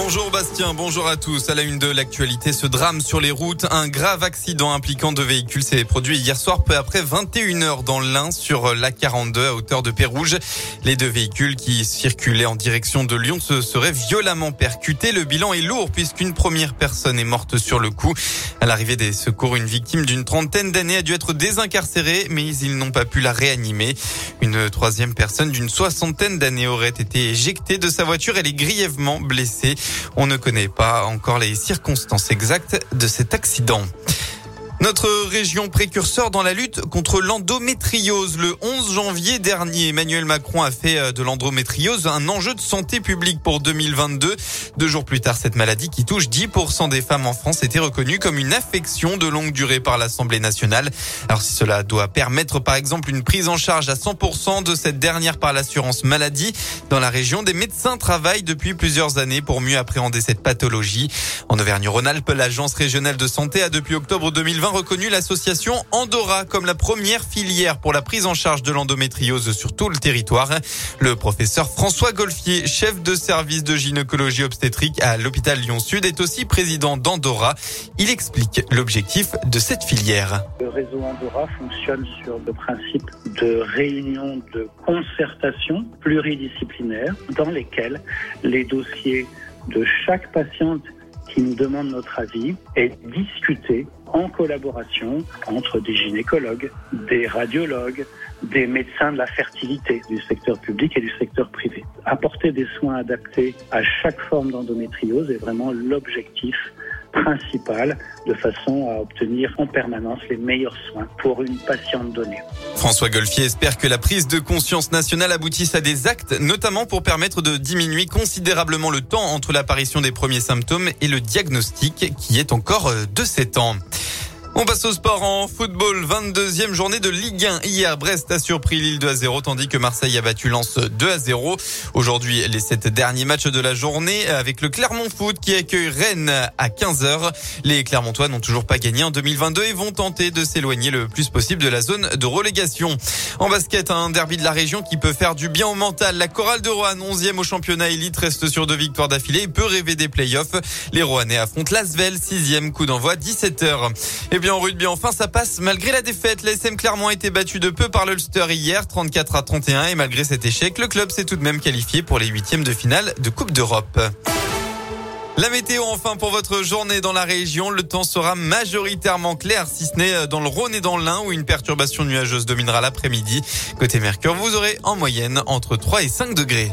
Bonjour Bastien, bonjour à tous. À la une de l'actualité, ce drame sur les routes, un grave accident impliquant deux véhicules s'est produit hier soir peu après 21h dans l'Ain sur la 42 à hauteur de Pérouge. Les deux véhicules qui circulaient en direction de Lyon se seraient violemment percutés. Le bilan est lourd puisqu'une première personne est morte sur le coup. À l'arrivée des secours, une victime d'une trentaine d'années a dû être désincarcérée, mais ils n'ont pas pu la réanimer. Une troisième personne d'une soixantaine d'années aurait été éjectée de sa voiture. Elle est grièvement blessée. On ne connaît pas encore les circonstances exactes de cet accident. Notre région précurseur dans la lutte contre l'endométriose. Le 11 janvier dernier, Emmanuel Macron a fait euh, de l'endométriose un enjeu de santé publique pour 2022. Deux jours plus tard, cette maladie qui touche 10% des femmes en France était reconnue comme une affection de longue durée par l'Assemblée nationale. Alors si cela doit permettre par exemple une prise en charge à 100% de cette dernière par l'assurance maladie, dans la région, des médecins travaillent depuis plusieurs années pour mieux appréhender cette pathologie. En Auvergne-Rhône-Alpes, l'Agence régionale de santé a depuis octobre 2020 reconnu l'association Andorra comme la première filière pour la prise en charge de l'endométriose sur tout le territoire. Le professeur François Golfier, chef de service de gynécologie obstétrique à l'hôpital Lyon-Sud, est aussi président d'Andorra. Il explique l'objectif de cette filière. Le réseau Andorra fonctionne sur le principe de réunions de concertation pluridisciplinaire dans lesquelles les dossiers de chaque patiente qui nous demande notre avis est discuté en collaboration entre des gynécologues, des radiologues, des médecins de la fertilité du secteur public et du secteur privé. Apporter des soins adaptés à chaque forme d'endométriose est vraiment l'objectif principal de façon à obtenir en permanence les meilleurs soins pour une patiente donnée. François Golfier espère que la prise de conscience nationale aboutisse à des actes, notamment pour permettre de diminuer considérablement le temps entre l'apparition des premiers symptômes et le diagnostic qui est encore de 7 ans. On passe au sport en football. 22e journée de Ligue 1. Hier, Brest a surpris Lille 2 à 0, tandis que Marseille a battu Lens 2 à 0. Aujourd'hui, les sept derniers matchs de la journée avec le Clermont Foot qui accueille Rennes à 15h. Les Clermontois n'ont toujours pas gagné en 2022 et vont tenter de s'éloigner le plus possible de la zone de relégation. En basket, un derby de la région qui peut faire du bien au mental. La chorale de Roanne, 11e au championnat élite, reste sur deux victoires d'affilée et peut rêver des playoffs. Les Roannais affrontent Lasvel, 6e coup d'envoi, 17h. Et en rugby, enfin, ça passe malgré la défaite. L'ASM Clermont a été battu de peu par l'Ulster hier, 34 à 31. Et malgré cet échec, le club s'est tout de même qualifié pour les huitièmes de finale de Coupe d'Europe. La météo enfin pour votre journée dans la région. Le temps sera majoritairement clair, si ce n'est dans le Rhône et dans l'Ain où une perturbation nuageuse dominera l'après-midi. Côté Mercure, vous aurez en moyenne entre 3 et 5 degrés.